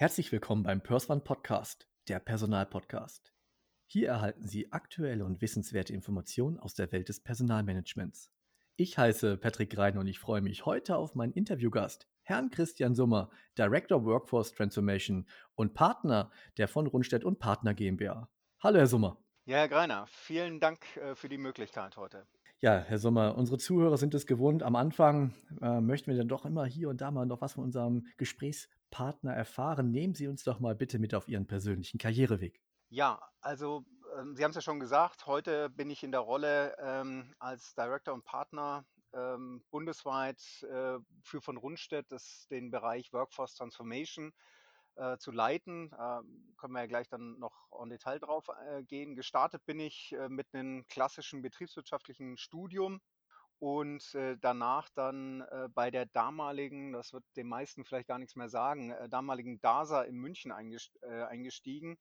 Herzlich willkommen beim Perswan Podcast, der Personalpodcast. Hier erhalten Sie aktuelle und wissenswerte Informationen aus der Welt des Personalmanagements. Ich heiße Patrick Rein und ich freue mich heute auf meinen Interviewgast, Herrn Christian Summer, Director Workforce Transformation und Partner der von Rundstedt und Partner GmbH. Hallo, Herr Summer. Ja, Herr Greiner, vielen Dank äh, für die Möglichkeit heute. Ja, Herr Sommer, unsere Zuhörer sind es gewohnt. Am Anfang äh, möchten wir dann doch immer hier und da mal noch was von unserem Gesprächspartner erfahren. Nehmen Sie uns doch mal bitte mit auf Ihren persönlichen Karriereweg. Ja, also ähm, Sie haben es ja schon gesagt, heute bin ich in der Rolle ähm, als Director und Partner ähm, bundesweit äh, für von Rundstedt das, den Bereich Workforce Transformation äh, zu leiten. Ähm, können wir ja gleich dann noch en Detail drauf äh, gehen. Gestartet bin ich äh, mit einem klassischen betriebswirtschaftlichen Studium und äh, danach dann äh, bei der damaligen, das wird den meisten vielleicht gar nichts mehr sagen, äh, damaligen DASA in München eingestiegen.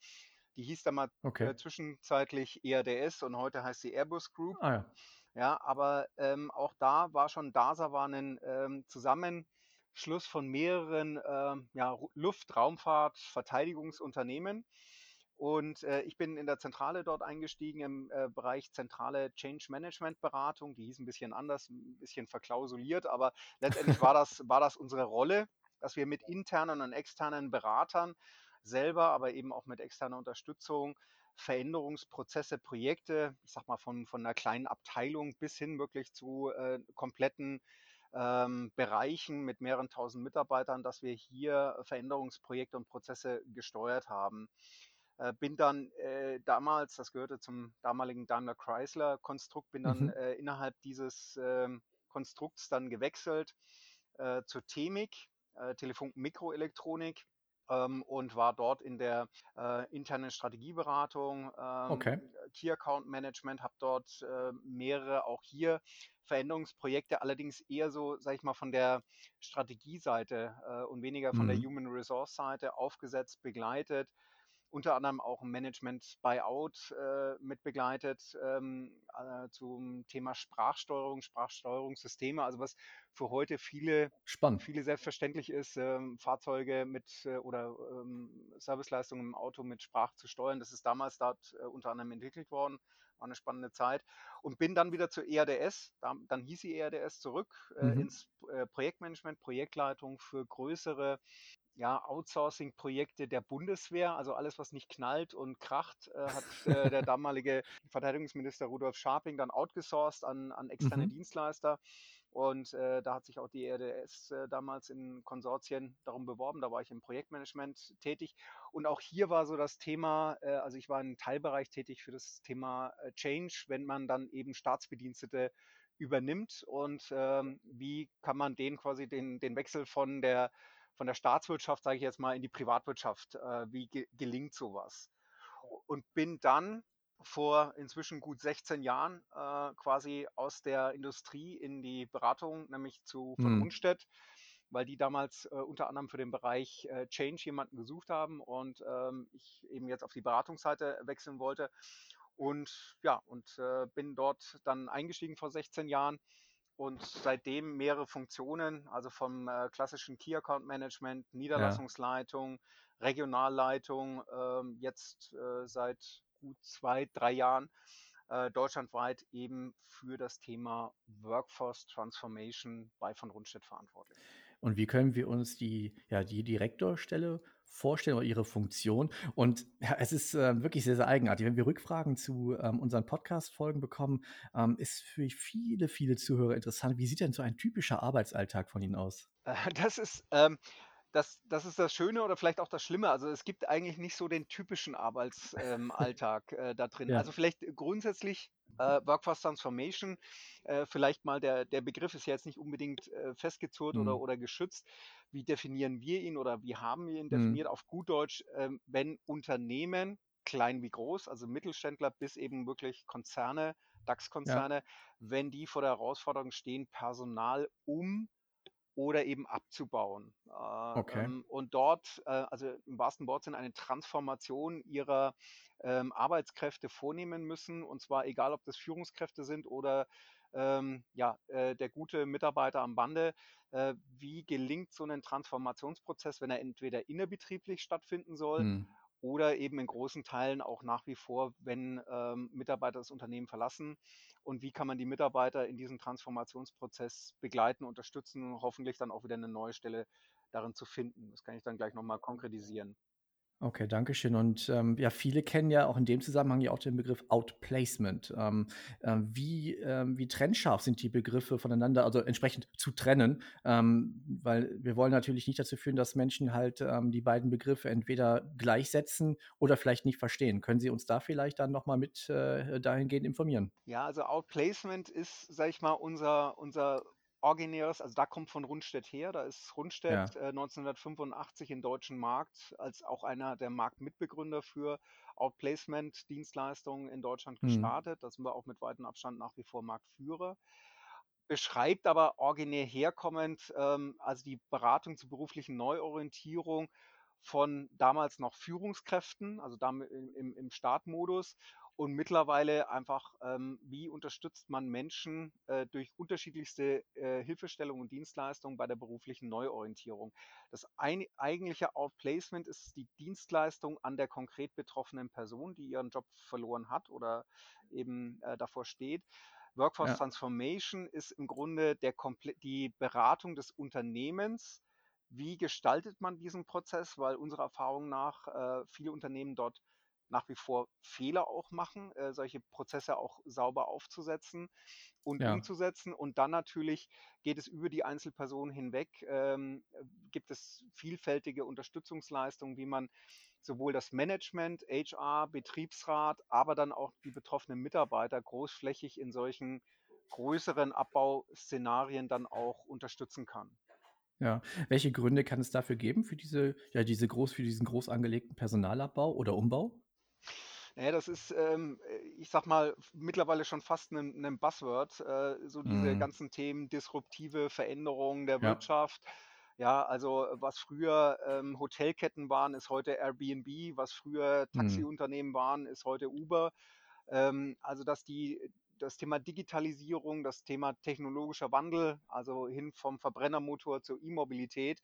Die hieß damals okay. zwischenzeitlich ERDS und heute heißt sie Airbus Group. Ah, ja. ja, aber ähm, auch da war schon DASA war ein ähm, zusammen Schluss von mehreren äh, ja, Luft-, Raumfahrt-, Verteidigungsunternehmen. Und äh, ich bin in der Zentrale dort eingestiegen im äh, Bereich zentrale Change Management Beratung. Die hieß ein bisschen anders, ein bisschen verklausuliert, aber letztendlich war das, war das unsere Rolle, dass wir mit internen und externen Beratern selber, aber eben auch mit externer Unterstützung Veränderungsprozesse, Projekte, ich sag mal von, von einer kleinen Abteilung bis hin wirklich zu äh, kompletten ähm, Bereichen mit mehreren tausend Mitarbeitern, dass wir hier Veränderungsprojekte und Prozesse gesteuert haben. Äh, bin dann äh, damals, das gehörte zum damaligen Daimler Chrysler Konstrukt, bin dann mhm. äh, innerhalb dieses ähm, Konstrukts dann gewechselt äh, zur TEMIC, äh, Telefon Mikroelektronik ähm, und war dort in der äh, internen Strategieberatung, ähm, okay. Key Account Management, habe dort mehrere auch hier Veränderungsprojekte, allerdings eher so, sage ich mal, von der Strategieseite und weniger von mhm. der Human Resource Seite aufgesetzt, begleitet unter anderem auch ein Management-Buyout äh, mit begleitet ähm, äh, zum Thema Sprachsteuerung, Sprachsteuerungssysteme, also was für heute viele, Spannend. viele selbstverständlich ist, ähm, Fahrzeuge mit äh, oder ähm, Serviceleistungen im Auto mit Sprach zu steuern. Das ist damals dort äh, unter anderem entwickelt worden, war eine spannende Zeit und bin dann wieder zur ERDS, da, dann hieß sie ERDS zurück äh, mhm. ins äh, Projektmanagement, Projektleitung für größere ja, Outsourcing-Projekte der Bundeswehr, also alles, was nicht knallt und kracht, äh, hat äh, der damalige Verteidigungsminister Rudolf Scharping dann outgesourced an, an externe mhm. Dienstleister. Und äh, da hat sich auch die RDS äh, damals in Konsortien darum beworben. Da war ich im Projektmanagement tätig. Und auch hier war so das Thema, äh, also ich war im Teilbereich tätig für das Thema äh, Change, wenn man dann eben Staatsbedienstete übernimmt und ähm, wie kann man den quasi den, den Wechsel von der von der Staatswirtschaft, sage ich jetzt mal, in die Privatwirtschaft. Äh, wie ge gelingt sowas? Und bin dann vor inzwischen gut 16 Jahren äh, quasi aus der Industrie in die Beratung, nämlich zu von mhm. Unstedt, weil die damals äh, unter anderem für den Bereich äh, Change jemanden gesucht haben und ähm, ich eben jetzt auf die Beratungsseite wechseln wollte. Und ja, und äh, bin dort dann eingestiegen vor 16 Jahren und seitdem mehrere Funktionen, also vom äh, klassischen Key Account Management, Niederlassungsleitung, ja. Regionalleitung, ähm, jetzt äh, seit gut zwei, drei Jahren äh, deutschlandweit eben für das Thema Workforce Transformation bei von Rundstedt verantwortlich. Und wie können wir uns die, ja, die Direktorstelle vorstellen oder ihre Funktion? Und ja, es ist äh, wirklich sehr, sehr eigenartig. Wenn wir Rückfragen zu ähm, unseren Podcast-Folgen bekommen, ähm, ist für viele, viele Zuhörer interessant. Wie sieht denn so ein typischer Arbeitsalltag von Ihnen aus? Das ist, ähm, das, das ist das Schöne oder vielleicht auch das Schlimme. Also es gibt eigentlich nicht so den typischen Arbeitsalltag ähm, äh, da drin. Ja. Also vielleicht grundsätzlich äh, Workforce Transformation, äh, vielleicht mal der, der Begriff ist ja jetzt nicht unbedingt äh, festgezurrt mhm. oder, oder geschützt. Wie definieren wir ihn oder wie haben wir ihn mhm. definiert? Mhm. Auf gut Deutsch, ähm, wenn Unternehmen, klein wie groß, also Mittelständler bis eben wirklich Konzerne, DAX-Konzerne, ja. wenn die vor der Herausforderung stehen, Personal um oder eben abzubauen. Äh, Okay. ähm, und dort, äh, also im wahrsten Wortsinn, eine Transformation ihrer ähm, Arbeitskräfte vornehmen müssen. Und zwar egal, ob das Führungskräfte sind oder ähm, ja, äh, der gute Mitarbeiter am Bande. Äh, wie gelingt so ein Transformationsprozess, wenn er entweder innerbetrieblich stattfinden soll Hm. Oder eben in großen Teilen auch nach wie vor, wenn ähm, Mitarbeiter das Unternehmen verlassen? Und wie kann man die Mitarbeiter in diesem Transformationsprozess begleiten, unterstützen und hoffentlich dann auch wieder eine neue Stelle darin zu finden? Das kann ich dann gleich nochmal konkretisieren. Okay, danke schön. Und ähm, ja, viele kennen ja auch in dem Zusammenhang ja auch den Begriff Outplacement. Ähm, ähm, wie, ähm, wie trennscharf sind die Begriffe voneinander, also entsprechend zu trennen? Ähm, weil wir wollen natürlich nicht dazu führen, dass Menschen halt ähm, die beiden Begriffe entweder gleichsetzen oder vielleicht nicht verstehen. Können Sie uns da vielleicht dann nochmal mit äh, dahingehend informieren? Ja, also Outplacement ist, sage ich mal, unser, unser originäres, also da kommt von Rundstedt her. Da ist Rundstedt Ja. äh, 1985 im deutschen Markt als auch einer der Marktmitbegründer für Outplacement-Dienstleistungen in Deutschland Mhm. gestartet. Da sind wir auch mit weitem Abstand nach wie vor Marktführer. Beschreibt aber originär herkommend, ähm, also die Beratung zur beruflichen Neuorientierung von damals noch Führungskräften, also im im Startmodus und mittlerweile einfach, ähm, wie unterstützt man Menschen, äh, durch unterschiedlichste, äh, Hilfestellungen und Dienstleistungen bei der beruflichen Neuorientierung. Das ein eigentliche Outplacement ist die Dienstleistung an der konkret betroffenen Person, die ihren Job verloren hat oder eben, äh, davor steht. Workforce Ja. Transformation ist im Grunde der die Beratung des Unternehmens. Wie gestaltet man diesen Prozess? Weil unserer Erfahrung nach äh, viele Unternehmen dort nach wie vor Fehler auch machen, äh, solche Prozesse auch sauber aufzusetzen und Ja. umzusetzen. Und dann natürlich geht es über die Einzelperson hinweg, ähm, gibt es vielfältige Unterstützungsleistungen, wie man sowohl das Management, HR, Betriebsrat, aber dann auch die betroffenen Mitarbeiter großflächig in solchen größeren Abbauszenarien dann auch unterstützen kann. Ja. Welche Gründe kann es dafür geben, für diese, ja, diese groß, für diesen groß angelegten Personalabbau oder Umbau? Ja, das ist, ähm, äh, ich sage mal, mittlerweile schon fast 'nen 'nen Buzzword, äh, so diese Mhm. ganzen Themen disruptive Veränderungen der Ja. Wirtschaft. Ja, also, was früher, ähm, Hotelketten waren, ist heute Airbnb, was früher Mhm. Taxiunternehmen waren, ist heute Uber. Ähm, also, dass die das Thema Digitalisierung, das Thema technologischer Wandel, also hin vom Verbrennermotor zur E-Mobilität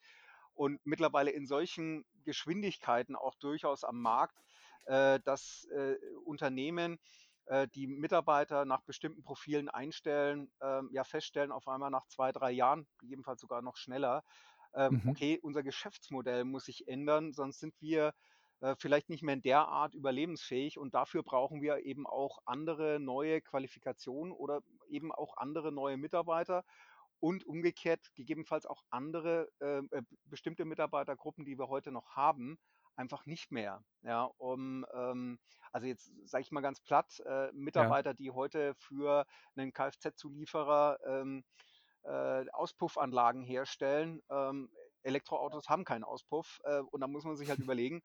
und mittlerweile in solchen Geschwindigkeiten auch durchaus am Markt, äh, dass, äh, Unternehmen, äh, die Mitarbeiter nach bestimmten Profilen einstellen, ähm, ja feststellen auf einmal nach 2, 3 Jahren, gegebenenfalls sogar noch schneller, ähm: Mhm. „Okay, unser Geschäftsmodell muss sich ändern, sonst sind wir, vielleicht nicht mehr in der Art überlebensfähig und dafür brauchen wir eben auch andere neue Qualifikationen oder eben auch andere neue Mitarbeiter und umgekehrt gegebenenfalls auch andere, ähm, äh, bestimmte Mitarbeitergruppen, die wir heute noch haben, einfach nicht mehr, ja, um, ähm also jetzt sage ich mal ganz platt, äh, Ja. Mitarbeiter, die heute für 'nen Kfz-Zulieferer, ähm, äh, Auspuffanlagen herstellen. Ähm, Elektroautos haben keinen Auspuff, äh, und da muss man sich halt überlegen, äh,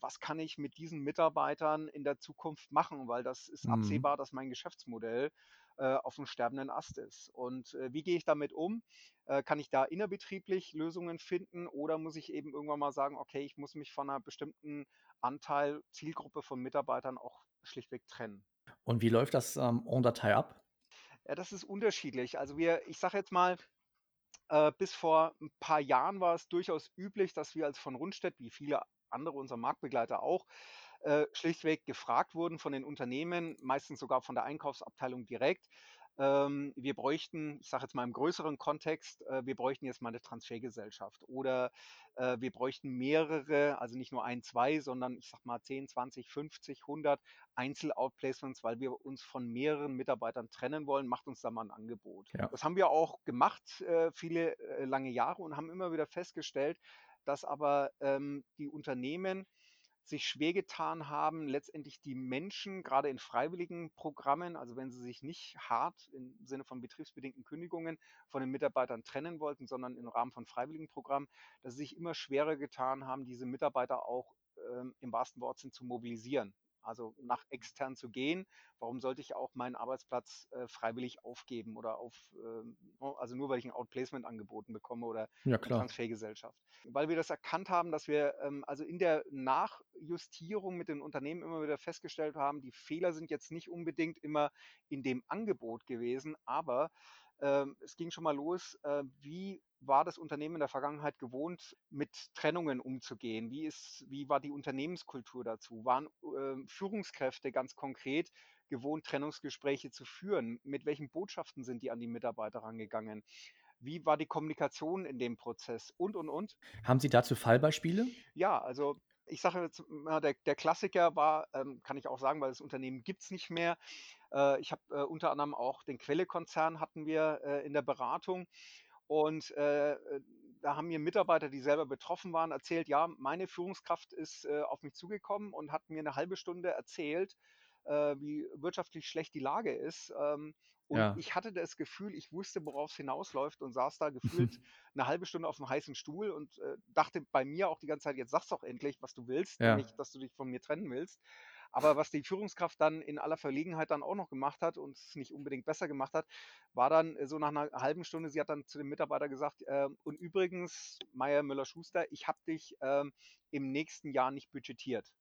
was kann ich mit diesen Mitarbeitern in der Zukunft machen, weil das ist Mhm. absehbar, dass mein Geschäftsmodell, äh, aufm sterbenden Ast ist. Und, äh, wie gehe ich damit um? Äh, kann ich da innerbetrieblich Lösungen finden oder muss ich eben irgendwann mal sagen: „Okay, ich muss mich von 'ner bestimmten Anteil Zielgruppe von Mitarbeitern auch schlichtweg trennen?“ Und wie läuft das, ähm, en Detail ab? Ja, das ist unterschiedlich. Also wir ich sage jetzt mal, äh, bis vor 'n paar Jahren war es durchaus üblich, dass wir als von Rundstedt, wie viele andere unserer Marktbegleiter auch, äh, schlichtweg gefragt wurden von den Unternehmen, meistens sogar von der Einkaufsabteilung direkt. Ähm, wir bräuchten, ich sage jetzt mal im größeren Kontext, äh, wir bräuchten jetzt mal 'ne Transfergesellschaft oder, äh, wir bräuchten mehrere, also nicht nur 1, 2, sondern ich sage mal 10, 20, 50, 100 Einzel-Outplacements, weil wir uns von mehreren Mitarbeitern trennen wollen. Macht uns da mal 'n Angebot. Ja. Das haben wir auch gemacht, äh, viele, äh, lange Jahre und haben immer wieder festgestellt, dass aber, ähm, die Unternehmen sich schwer getan haben, letztendlich die Menschen, grade in freiwilligen Programmen, also wenn sie sich nicht hart im Sinne von betriebsbedingten Kündigungen von den Mitarbeitern trennen wollten, sondern im Rahmen von freiwilligen Programmen, dass sie sich immer schwerer getan haben, diese Mitarbeiter auch, ähm, im wahrsten Wortsinn zu mobilisieren. Also nach extern zu gehen. Warum sollte ich auch meinen Arbeitsplatz äh, freiwillig aufgeben oder auf, ne, also nur weil ich ein Outplacement angeboten bekomme oder Ja, eine klar. Transfergesellschaft. Weil wir das erkannt haben, dass wir ähm, also in der Nachjustierung mit den Unternehmen immer wieder festgestellt haben, die Fehler sind jetzt nicht unbedingt immer in dem Angebot gewesen, aber es ging schon mal los, äh, wie war das Unternehmen in der Vergangenheit gewohnt, mit Trennungen umzugehen? Wie, ist, wie war die Unternehmenskultur dazu? Waren äh, Führungskräfte ganz konkret gewohnt, Trennungsgespräche zu führen? Mit welchen Botschaften sind die an die Mitarbeiter rangegangen? Wie war die Kommunikation in dem Prozess? Und, und, und. Haben Sie dazu Fallbeispiele? Ja, also ich sage jetzt mal, der, der Klassiker war, ähm, kann ich auch sagen, weil das Unternehmen gibt es nicht mehr. Äh, ich habe äh, unter anderem auch den Quelle-Konzern hatten wir äh, in der Beratung. Und äh, äh, da haben mir Mitarbeiter, die selber betroffen waren, erzählt, ja, meine Führungskraft ist äh, auf mich zugekommen und hat mir eine halbe Stunde erzählt, äh, wie wirtschaftlich schlecht die Lage ist. Ähm, und Ja. ich hatte das Gefühl, ich wusste, worauf es hinausläuft und saß da gefühlt eine halbe Stunde auf einem heißen Stuhl und äh, dachte bei mir auch die ganze Zeit, jetzt sag's doch endlich, was du willst, Ja. nämlich, dass du dich von mir trennen willst. Aber was die Führungskraft dann in aller Verlegenheit dann auch noch gemacht hat und es nicht unbedingt besser gemacht hat, war dann äh, so nach einer halben Stunde, sie hat dann zu dem Mitarbeiter gesagt, ähm, und übrigens, Meier Müller-Schuster, ich habe dich ähm, im nächsten Jahr nicht budgetiert.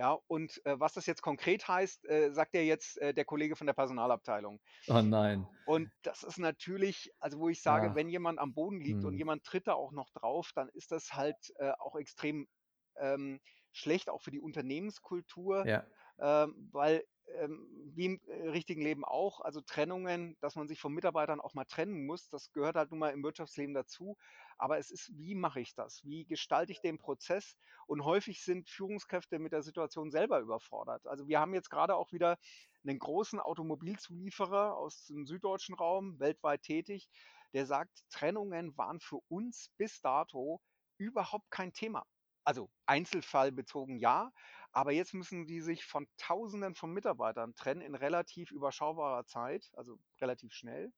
Ja, und äh, was das jetzt konkret heißt, äh, sagt ja jetzt äh, der Kollege von der Personalabteilung. Oh nein. Und das ist natürlich, also wo ich sage, Ja. wenn jemand am Boden liegt und Hm. jemand tritt da auch noch drauf, dann ist das halt äh, auch extrem ähm, schlecht, auch für die Unternehmenskultur, Ja. ähm, weil ähm, wie im äh, richtigen Leben auch, also Trennungen, dass man sich von Mitarbeitern auch mal trennen muss, das gehört halt nun mal im Wirtschaftsleben dazu. Aber es ist, wie mache ich das? Wie gestalte ich den Prozess? Und häufig sind Führungskräfte mit der Situation selber überfordert. Also wir haben jetzt gerade auch wieder einen großen Automobilzulieferer aus dem süddeutschen Raum, weltweit tätig, der sagt, Trennungen waren für uns bis dato überhaupt kein Thema. Also einzelfallbezogen ja, aber jetzt müssen die sich von Tausenden von Mitarbeitern trennen in relativ überschaubarer Zeit, also relativ schnell.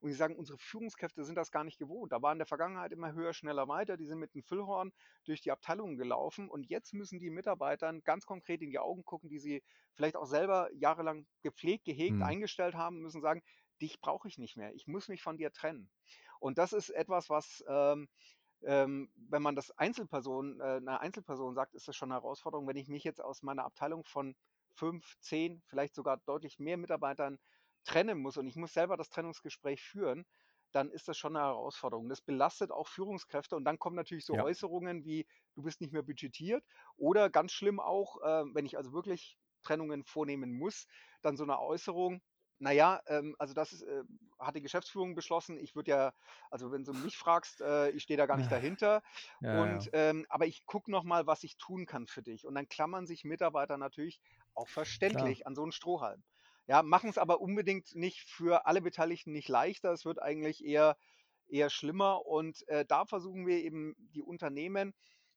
Und sie sagen, unsere Führungskräfte sind das gar nicht gewohnt. Da war in der Vergangenheit immer höher, schneller, weiter. Die sind mit einem Füllhorn durch die Abteilungen gelaufen. Und jetzt müssen die Mitarbeitern ganz konkret in die Augen gucken, die sie vielleicht auch selber jahrelang gepflegt, gehegt, Hm. eingestellt haben, müssen sagen, dich brauche ich nicht mehr. Ich muss mich von dir trennen. Und das ist etwas, was, ähm, ähm, wenn man das Einzelperson, äh, einer Einzelperson sagt, ist das schon eine Herausforderung. Wenn ich mich jetzt aus meiner Abteilung von fünf, zehn, vielleicht sogar deutlich mehr Mitarbeitern trennen muss und ich muss selber das Trennungsgespräch führen, dann ist das schon eine Herausforderung. Das belastet auch Führungskräfte und dann kommen natürlich so Ja. Äußerungen wie, du bist nicht mehr budgetiert oder ganz schlimm auch, äh, wenn ich also wirklich Trennungen vornehmen muss, dann so eine Äußerung, naja, ähm, also das äh, hat die Geschäftsführung beschlossen. Ich würde ja, also wenn du mich fragst, äh, ich stehe da gar nicht Ja. dahinter. Ja, ja. Und ähm, aber ich gucke noch mal, was ich tun kann für dich. Und dann klammern sich Mitarbeiter natürlich auch Klar. verständlich an so einen Strohhalm. Ja, machen es aber unbedingt nicht für alle Beteiligten nicht leichter. Es wird eigentlich eher, eher schlimmer. Und äh, da versuchen wir eben die Unternehmen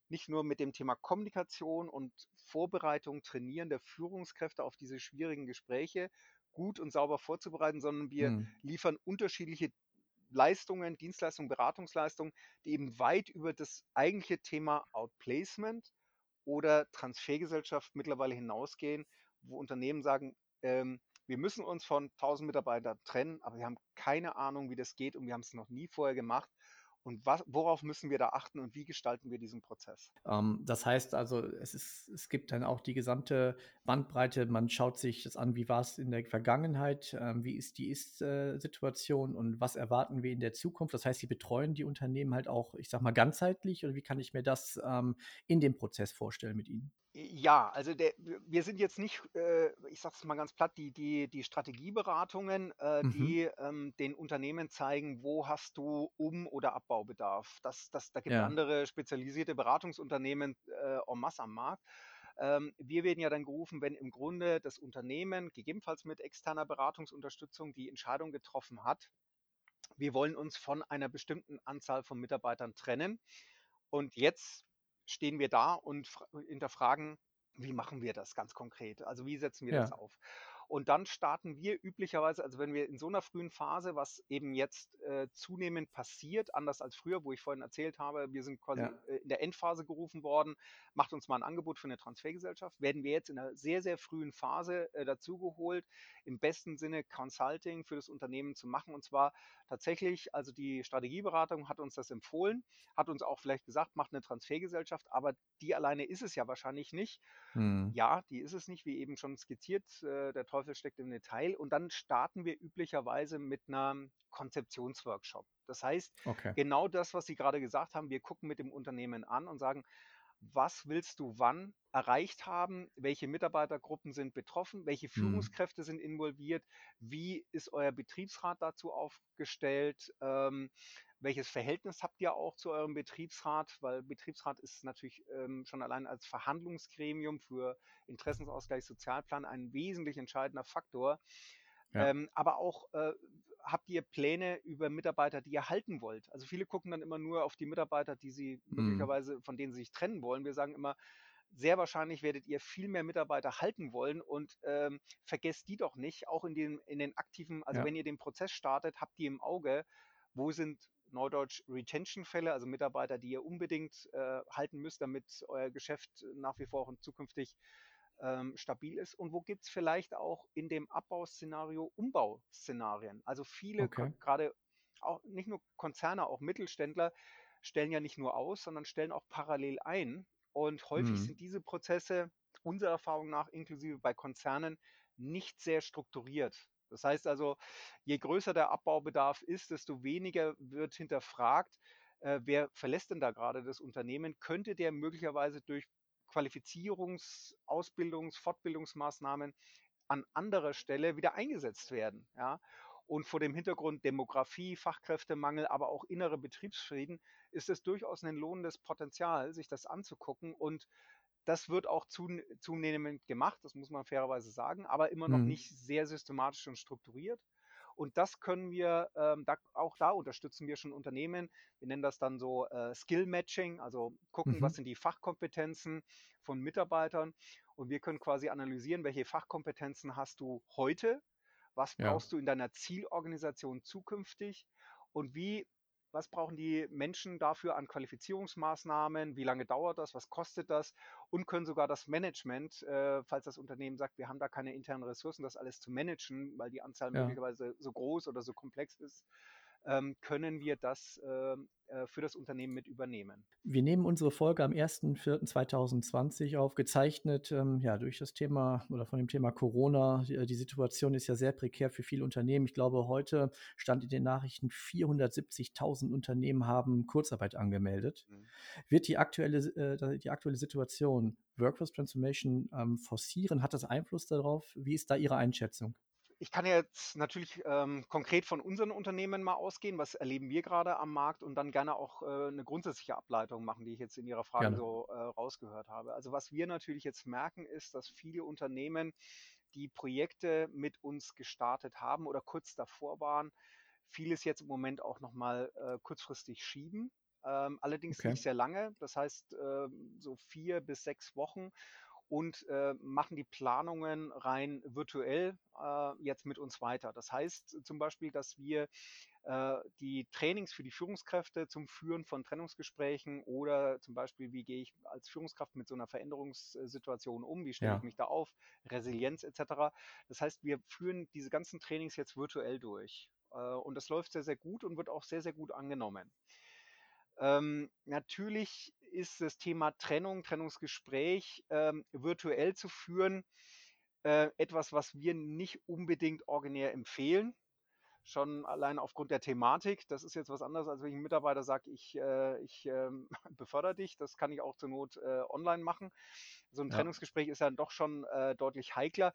nicht nur mit dem Thema Kommunikation und Vorbereitung, Trainieren der Führungskräfte auf diese schwierigen Gespräche gut und sauber vorzubereiten, sondern wir Hm. liefern unterschiedliche Leistungen, Dienstleistungen, Beratungsleistungen, die eben weit über das eigentliche Thema Outplacement oder Transfergesellschaft mittlerweile hinausgehen, wo Unternehmen sagen, ähm, wir müssen uns von 1000 Mitarbeitern trennen, aber wir haben keine Ahnung, wie das geht und wir haben es noch nie vorher gemacht. Und was, worauf müssen wir da achten und wie gestalten wir diesen Prozess? Ähm, das heißt also, es, ist, es gibt dann auch die gesamte Bandbreite. Man schaut sich das an, wie war es in der Vergangenheit, ähm, wie ist die Ist-Situation und was erwarten wir in der Zukunft. Das heißt, Sie betreuen die Unternehmen halt auch, ich sag mal, ganzheitlich oder wie kann ich mir das ähm, in dem Prozess vorstellen mit Ihnen? Ja, also der, wir sind jetzt nicht, äh, ich sage es mal ganz platt, die, die, die Strategieberatungen, äh, Mhm. die ähm, den Unternehmen zeigen, wo hast du Um- oder Abbaubedarf. Das, das, da gibt es Ja. andere spezialisierte Beratungsunternehmen äh, en masse am Markt. Ähm, wir werden ja dann gerufen, wenn im Grunde das Unternehmen, gegebenenfalls mit externer Beratungsunterstützung, die Entscheidung getroffen hat, wir wollen uns von einer bestimmten Anzahl von Mitarbeitern trennen. Und jetzt stehen wir da und fra- hinterfragen, wie machen wir das ganz konkret? Also wie setzen wir das Ja. auf? Und dann starten wir üblicherweise, also wenn wir in so einer frühen Phase, was eben jetzt äh, zunehmend passiert, anders als früher, wo ich vorhin erzählt habe, wir sind quasi Ja. in der Endphase gerufen worden, macht uns mal ein Angebot für eine Transfergesellschaft, werden wir jetzt in einer sehr, sehr frühen Phase äh, dazugeholt, im besten Sinne Consulting für das Unternehmen zu machen. Und zwar tatsächlich, also die Strategieberatung hat uns das empfohlen, hat uns auch vielleicht gesagt, macht eine Transfergesellschaft, aber die alleine ist es ja wahrscheinlich nicht. Hm. Ja, die ist es nicht, wie eben schon skizziert. Äh, der Teufel steckt im Detail. Und dann starten wir üblicherweise mit einem Konzeptionsworkshop. Das heißt, Okay. genau das, was Sie gerade gesagt haben, wir gucken mit dem Unternehmen an und sagen, was willst du wann erreicht haben? Welche Mitarbeitergruppen sind betroffen? Welche Hm. Führungskräfte sind involviert? Wie ist euer Betriebsrat dazu aufgestellt? Ähm, welches Verhältnis habt ihr auch zu eurem Betriebsrat? Weil Betriebsrat ist natürlich ähm, schon allein als Verhandlungsgremium für Interessensausgleich, Sozialplan ein wesentlich entscheidender Faktor. Ja. Ähm, aber auch äh, habt ihr Pläne über Mitarbeiter, die ihr halten wollt? Also viele gucken dann immer nur auf die Mitarbeiter, die sie Hm. möglicherweise, von denen sie sich trennen wollen. Wir sagen immer, sehr wahrscheinlich werdet ihr viel mehr Mitarbeiter halten wollen und ähm, vergesst die doch nicht, auch in den, in den aktiven, also Ja. wenn ihr den Prozess startet, habt ihr im Auge, wo sind Neudeutsch Retention-Fälle, also Mitarbeiter, die ihr unbedingt äh, halten müsst, damit euer Geschäft nach wie vor und zukünftig ähm, stabil ist und wo gibt es vielleicht auch in dem Abbauszenario Umbauszenarien. Also viele, Okay. gerade auch nicht nur Konzerne, auch Mittelständler stellen ja nicht nur aus, sondern stellen auch parallel ein. Und häufig Hm. sind diese Prozesse unserer Erfahrung nach, inklusive bei Konzernen, nicht sehr strukturiert. Das heißt also, je größer der Abbaubedarf ist, desto weniger wird hinterfragt, äh, wer verlässt denn da gerade das Unternehmen? Könnte der möglicherweise durch Qualifizierungs-, Ausbildungs-, Fortbildungsmaßnahmen an anderer Stelle wieder eingesetzt werden? Ja? Und vor dem Hintergrund Demografie, Fachkräftemangel, aber auch innere Betriebsfrieden ist es durchaus ein lohnendes Potenzial, sich das anzugucken. Und das wird auch zun- zunehmend gemacht, das muss man fairerweise sagen, aber immer noch Hm. nicht sehr systematisch und strukturiert. Und das können wir, ähm, da, auch da unterstützen wir schon Unternehmen. Wir nennen das dann so äh, Skill Matching, also gucken, was Mhm. sind die Fachkompetenzen von Mitarbeitern. Und wir können quasi analysieren, welche Fachkompetenzen hast du heute, was Ja. brauchst du in deiner Zielorganisation zukünftig und wie, was brauchen die Menschen dafür an Qualifizierungsmaßnahmen, wie lange dauert das, was kostet das? Und können sogar das Management, äh, falls das Unternehmen sagt, wir haben da keine internen Ressourcen, das alles zu managen, weil die Anzahl Ja. möglicherweise so groß oder so komplex ist, ähm, können wir das ähm, äh, für das Unternehmen mit übernehmen. Wir nehmen unsere Folge am 1.4.2020 auf, gezeichnet ähm, ja, durch das Thema oder von dem Thema Corona. Die, die Situation ist ja sehr prekär für viele Unternehmen. Ich glaube, heute stand in den Nachrichten, 470.000 Unternehmen haben Kurzarbeit angemeldet. Mhm. Wird die aktuelle, äh, die aktuelle Situation Workforce Transformation ähm, forcieren? Hat das Einfluss darauf? Wie ist da Ihre Einschätzung? Ich kann jetzt natürlich ähm, konkret von unseren Unternehmen mal ausgehen, was erleben wir gerade am Markt und dann gerne auch äh, eine grundsätzliche Ableitung machen, die ich jetzt in Ihrer Frage Gerne. so äh, rausgehört habe. Also was wir natürlich jetzt merken, ist, dass viele Unternehmen, die Projekte mit uns gestartet haben oder kurz davor waren, vieles jetzt im Moment auch nochmal äh, kurzfristig schieben. Ähm, allerdings Okay. nicht sehr lange, das heißt ähm, so vier bis sechs Wochen und äh, machen die Planungen rein virtuell äh, jetzt mit uns weiter. Das heißt zum Beispiel, dass wir äh, die Trainings für die Führungskräfte zum Führen von Trennungsgesprächen oder zum Beispiel, wie gehe ich als Führungskraft mit so einer Veränderungssituation um, wie stelle ich Ja. mich da auf, Resilienz etc. Das heißt, wir führen diese ganzen Trainings jetzt virtuell durch. Äh, und das läuft sehr, sehr gut und wird auch sehr, sehr gut angenommen. Ähm, natürlich ist das Thema Trennung, Trennungsgespräch ähm, virtuell zu führen äh, etwas, was wir nicht unbedingt originär empfehlen. Schon allein aufgrund der Thematik. Das ist jetzt was anderes, als wenn ich einem Mitarbeiter sage, ich, äh, ich ähm, befördere dich. Das kann ich auch zur Not äh, online machen. So ein Ja. Trennungsgespräch ist dann doch schon äh, deutlich heikler.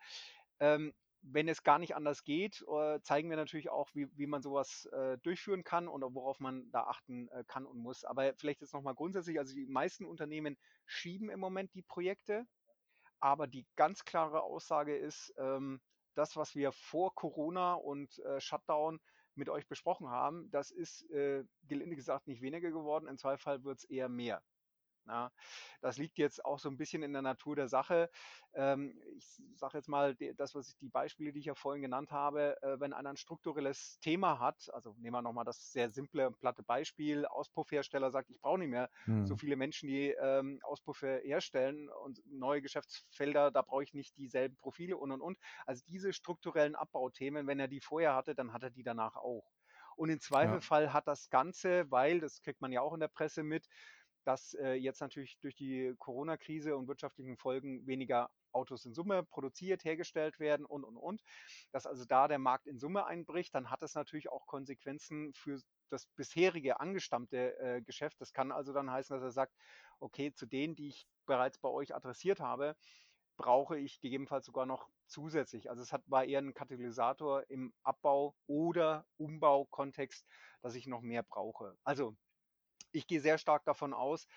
Ähm, wenn es gar nicht anders geht, äh, zeigen wir natürlich auch, wie, wie man sowas äh, durchführen kann und worauf man da achten äh, kann und muss. Aber vielleicht jetzt nochmal grundsätzlich, also die meisten Unternehmen schieben im Moment die Projekte, aber die ganz klare Aussage ist, ähm, das, was wir vor Corona und äh, Shutdown mit euch besprochen haben, das ist äh, gelinde gesagt nicht weniger geworden. Im Zweifel wird es eher mehr. Ja, das liegt jetzt auch so ein bisschen in der Natur der Sache. Ähm, ich sage jetzt mal, das, was ich, die Beispiele, die ich ja vorhin genannt habe, äh, wenn einer ein strukturelles Thema hat, also nehmen wir nochmal das sehr simple, platte Beispiel, Auspuffhersteller sagt, ich brauche nicht mehr hm. so viele Menschen, die ähm, Auspuffe herstellen und neue Geschäftsfelder, da brauche ich nicht dieselben Profile und und und. Also diese strukturellen Abbauthemen, wenn er die vorher hatte, dann hat er die danach auch. Und im Zweifelfall ja. hat das Ganze, weil, das kriegt man ja auch in der Presse mit, dass äh, jetzt natürlich durch die Corona-Krise und wirtschaftlichen Folgen weniger Autos in Summe produziert, hergestellt werden und, und, und. Dass also da der Markt in Summe einbricht, dann hat das natürlich auch Konsequenzen für das bisherige angestammte äh, Geschäft. Das kann also dann heißen, dass er sagt, okay, zu denen, die ich bereits bei euch adressiert habe, brauche ich gegebenenfalls sogar noch zusätzlich. Also es hat, war eher ein Katalysator im Abbau- oder Umbaukontext, dass ich noch mehr brauche. Also ich gehe sehr stark davon aus,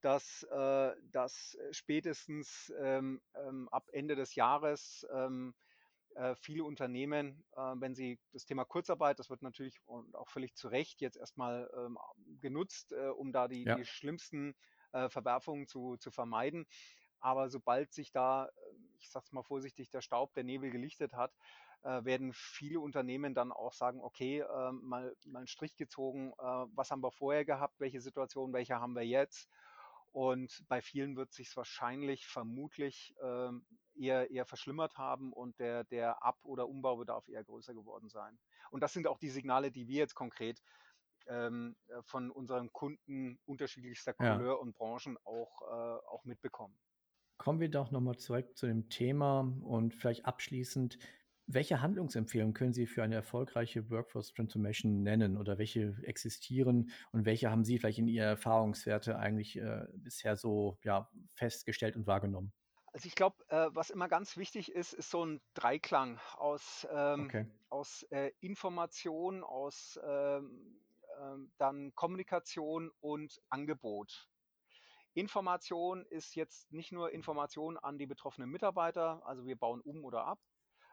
dass, äh, dass spätestens ähm, ähm, ab Ende des Jahres ähm, äh, viele Unternehmen, äh, wenn sie das Thema Kurzarbeit, das wird natürlich und auch völlig zu Recht jetzt erstmal ähm, genutzt, äh, um da die, ja. die schlimmsten äh, Verwerfungen zu, zu vermeiden. Aber sobald sich da, ich sag's mal vorsichtig, der Staub, der Nebel gelichtet hat, äh, werden viele Unternehmen dann auch sagen, okay, äh, mal, mal einen Strich gezogen, äh, was haben wir vorher gehabt, welche Situation, welche haben wir jetzt. Und bei vielen wird sich wahrscheinlich vermutlich ähm, eher, eher verschlimmert haben und der, der Ab- oder Umbaubedarf eher größer geworden sein. Und das sind auch die Signale, die wir jetzt konkret ähm, äh, von unseren Kunden unterschiedlichster Couleur ja. und Branchen auch, äh, auch mitbekommen. Kommen wir doch nochmal zurück zu dem Thema und vielleicht abschließend, welche Handlungsempfehlungen können Sie für eine erfolgreiche Workforce Transformation nennen oder welche existieren und welche haben Sie vielleicht in Ihrer Erfahrungswerte eigentlich äh, bisher so ja, festgestellt und wahrgenommen? Also ich glaube, äh, was immer ganz wichtig ist, ist so ein Dreiklang aus, ähm, okay. aus äh, Information, aus ähm, ähm, dann Kommunikation und Angebot. Information ist jetzt nicht nur Information an die betroffenen Mitarbeiter, also wir bauen um oder ab,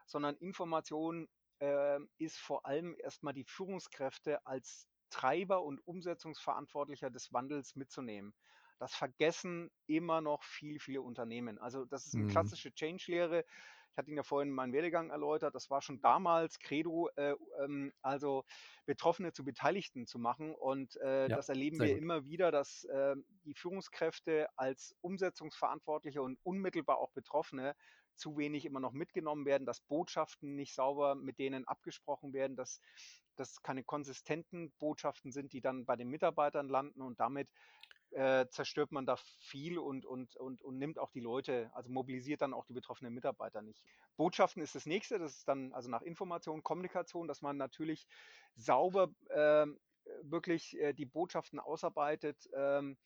sondern Information äh, ist vor allem erstmal die Führungskräfte als Treiber und Umsetzungsverantwortlicher des Wandels mitzunehmen. Das vergessen immer noch viel, viele Unternehmen. Also das ist eine mhm. klassische Change-Lehre. Ich hatte Ihnen ja vorhin meinen Werdegang erläutert. Das war schon damals Credo, äh, ähm, also Betroffene zu Beteiligten zu machen. Und äh, ja, das erleben wir gut. immer wieder, dass äh, die Führungskräfte als Umsetzungsverantwortliche und unmittelbar auch Betroffene zu wenig immer noch mitgenommen werden, dass Botschaften nicht sauber mit denen abgesprochen werden, dass das keine konsistenten Botschaften sind, die dann bei den Mitarbeitern landen und damit äh, zerstört man da viel und, und, und, und nimmt auch die Leute, also mobilisiert dann auch die betroffenen Mitarbeiter nicht. Botschaften ist das nächste, das ist dann also nach Information, Kommunikation, dass man natürlich sauber äh, wirklich äh, die Botschaften ausarbeitet ähm,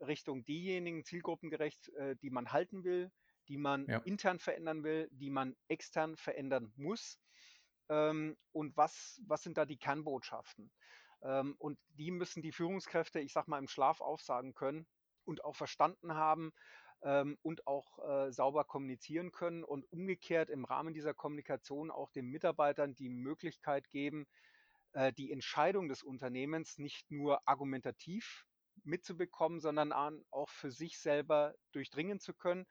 Richtung diejenigen zielgruppengerecht, äh, die man halten will, die man ja. intern verändern will, die man extern verändern muss. Ähm, und was, was sind da die Kernbotschaften? Ähm, und die müssen die Führungskräfte, ich sag mal, im Schlaf aufsagen können und auch verstanden haben ähm, und auch äh, sauber kommunizieren können und umgekehrt im Rahmen dieser Kommunikation auch den Mitarbeitern die Möglichkeit geben, äh, die Entscheidung des Unternehmens nicht nur argumentativ mitzubekommen, sondern auch für sich selber durchdringen zu können.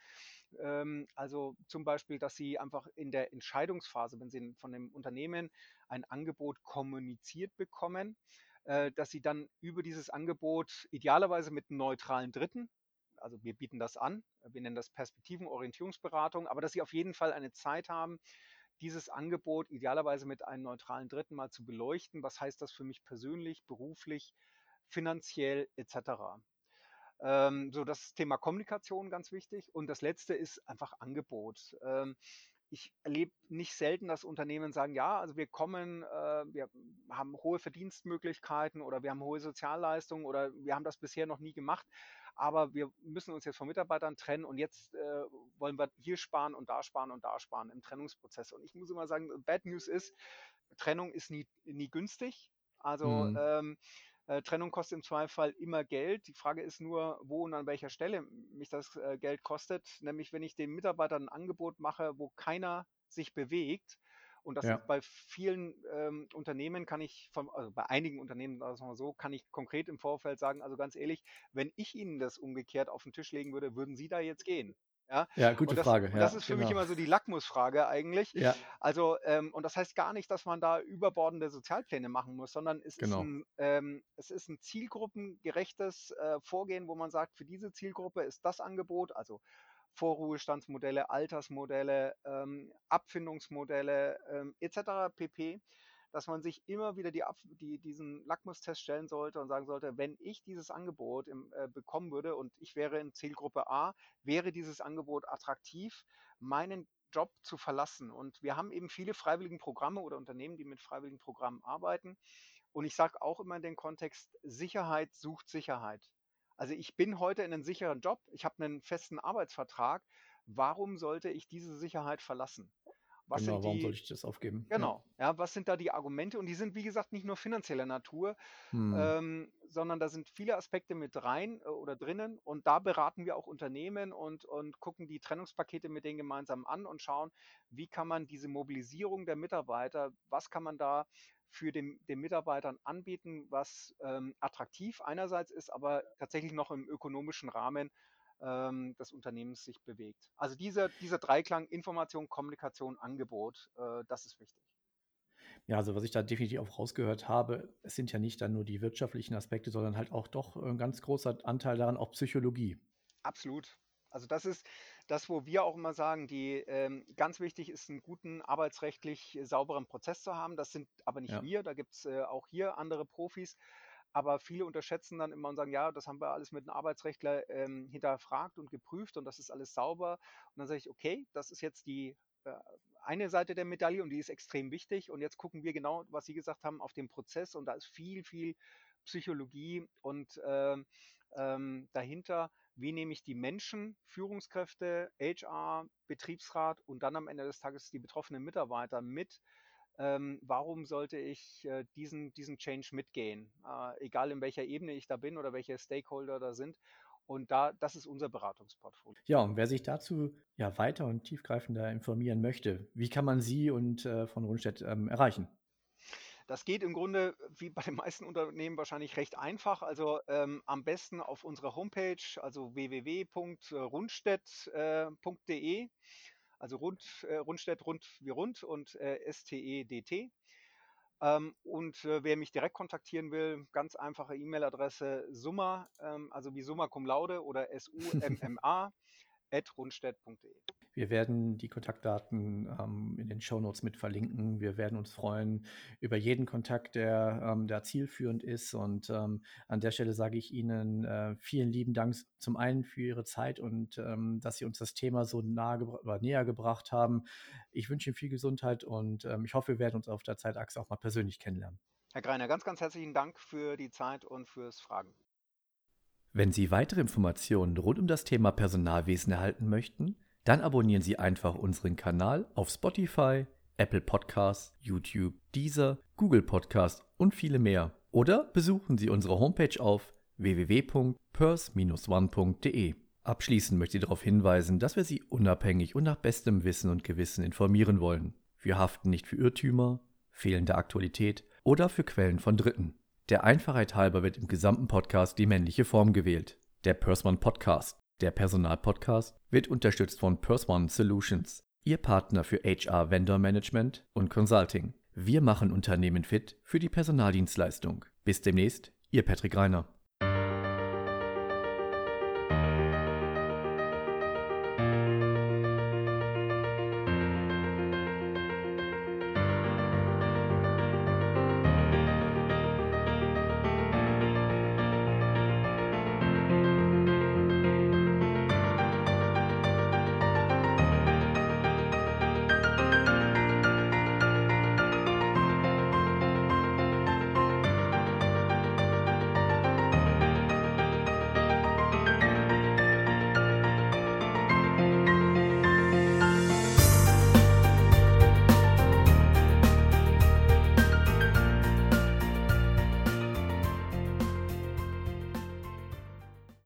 Ähm, also zum Beispiel, dass Sie einfach in der Entscheidungsphase, wenn Sie von dem Unternehmen ein Angebot kommuniziert bekommen, äh, dass Sie dann über dieses Angebot idealerweise mit neutralen Dritten, also wir bieten das an, wir nennen das Perspektivenorientierungsberatung, aber dass Sie auf jeden Fall eine Zeit haben, dieses Angebot idealerweise mit einem neutralen Dritten mal zu beleuchten. Was heißt das für mich persönlich, beruflich, finanziell etc. Ähm, so das Thema Kommunikation ganz wichtig. Und das letzte ist einfach Angebot. Ähm, ich erlebe nicht selten, dass Unternehmen sagen, ja, also wir kommen, äh, wir haben hohe Verdienstmöglichkeiten oder wir haben hohe Sozialleistungen oder wir haben das bisher noch nie gemacht, aber wir müssen uns jetzt von Mitarbeitern trennen und jetzt äh, wollen wir hier sparen und da sparen und da sparen im Trennungsprozess. Und ich muss immer sagen, Bad News ist, Trennung ist nie, nie günstig. Also mhm. ähm, äh, Trennung kostet im Zweifel immer Geld. Die Frage ist nur, wo und an welcher Stelle mich das äh, Geld kostet. Nämlich, wenn ich den Mitarbeitern ein Angebot mache, wo keiner sich bewegt Und das Ja. ist bei vielen ähm, Unternehmen kann ich, von, also bei einigen Unternehmen, sagen wir so, kann ich konkret im Vorfeld sagen, also ganz ehrlich, wenn ich Ihnen das umgekehrt auf den Tisch legen würde, würden Sie da jetzt gehen? Ja, Ja, gute das, Frage. Ja, das ist für mich genau. immer so die Lackmusfrage eigentlich. Ja, Also, ähm, und das heißt gar nicht, dass man da überbordende Sozialpläne machen muss, sondern es ist genau. ein, ähm, es ist ein zielgruppengerechtes äh, Vorgehen, wo man sagt, für diese Zielgruppe ist das Angebot, also Vorruhestandsmodelle, Altersmodelle, ähm, Abfindungsmodelle ähm, etc. pp dass man sich immer wieder die, die, diesen Lackmustest stellen sollte und sagen sollte, wenn ich dieses Angebot im, äh, bekommen würde und ich wäre in Zielgruppe A, wäre dieses Angebot attraktiv, meinen Job zu verlassen. Und wir haben eben viele freiwilligen Programme oder Unternehmen, die mit freiwilligen Programmen arbeiten. Und ich sage auch immer in den Kontext, Sicherheit sucht Sicherheit. Also ich bin heute in einem sicheren Job, ich habe einen festen Arbeitsvertrag. Warum sollte ich diese Sicherheit verlassen? Was Genau, sind warum die, sollte ich das aufgeben? Ja. Genau, ja, was sind da die Argumente? Und die sind, wie gesagt, nicht nur finanzieller Natur, Hm. ähm, sondern da sind viele Aspekte mit rein äh, oder drinnen. Und da beraten wir auch Unternehmen und, und gucken die Trennungspakete mit denen gemeinsam an und schauen, wie kann man diese Mobilisierung der Mitarbeiter, was kann man da für den, den Mitarbeitern anbieten, was ähm, attraktiv einerseits ist, aber tatsächlich noch im ökonomischen Rahmen ähm, des Unternehmens sich bewegt. Also dieser, dieser Dreiklang Information, Kommunikation, Angebot, äh, das ist wichtig. Ja, also was ich da definitiv auch rausgehört habe, es sind ja nicht dann nur die wirtschaftlichen Aspekte, sondern halt auch doch ein ganz großer Anteil daran auch Psychologie. Absolut. Also das ist das, wo wir auch immer sagen, die ähm, ganz wichtig ist, einen guten arbeitsrechtlich sauberen Prozess zu haben. Das sind aber nicht Ja. wir, da gibt es äh, auch hier andere Profis. Aber viele unterschätzen dann immer und sagen, ja, das haben wir alles mit einem Arbeitsrechtler ähm, hinterfragt und geprüft und das ist alles sauber. Und dann sage ich, okay, das ist jetzt die äh, eine Seite der Medaille und die ist extrem wichtig. Und jetzt gucken wir genau, was Sie gesagt haben, auf den Prozess und da ist viel, viel Psychologie und ähm, ähm, dahinter, wie nehme ich die Menschen, Führungskräfte, HR, Betriebsrat und dann am Ende des Tages die betroffenen Mitarbeiter mit. Ähm, warum sollte ich äh, diesen, diesen Change mitgehen? Äh, egal in welcher Ebene ich da bin oder welche Stakeholder da sind. Und da, das ist unser Beratungsportfolio. Ja, und wer sich dazu ja weiter und tiefgreifender informieren möchte, wie kann man Sie und äh, von Rundstedt ähm, erreichen? Das geht im Grunde wie bei den meisten Unternehmen wahrscheinlich recht einfach. Also ähm, am besten auf unserer Homepage, also www.rundstedt.de, also rund, äh, Rundstedt, rund wie rund und äh, S-T-E-D-T. Ähm, und äh, wer mich direkt kontaktieren will, ganz einfache E-Mail-Adresse summa, ähm, also wie summa cum laude oder S-U-M-M-A, rundstedt.de. Wir werden die Kontaktdaten ähm, in den Shownotes mit verlinken. Wir werden uns freuen über jeden Kontakt, der, ähm, der zielführend ist. Und ähm, an der Stelle sage ich Ihnen äh, vielen lieben Dank zum einen für Ihre Zeit und ähm, dass Sie uns das Thema so nahe oder näher gebracht haben. Ich wünsche Ihnen viel Gesundheit und ähm, ich hoffe, wir werden uns auf der Zeitachse auch mal persönlich kennenlernen. Herr Greiner, ganz, ganz herzlichen Dank für die Zeit und fürs Fragen. Wenn Sie weitere Informationen rund um das Thema Personalwesen erhalten möchten, dann abonnieren Sie einfach unseren Kanal auf Spotify, Apple Podcasts, YouTube, Deezer, Google Podcasts und viele mehr. Oder besuchen Sie unsere Homepage auf www.pers-one.de. Abschließend möchte ich darauf hinweisen, dass wir Sie unabhängig und nach bestem Wissen und Gewissen informieren wollen. Wir haften nicht für Irrtümer, fehlende Aktualität oder für Quellen von Dritten. Der Einfachheit halber wird im gesamten Podcast die männliche Form gewählt. Der Persone Podcast, der Personalpodcast, wird unterstützt von Persone Solutions, Ihr Partner für HR Vendor Management und Consulting. Wir machen Unternehmen fit für die Personaldienstleistung. Bis demnächst, Ihr Patrick Reiner.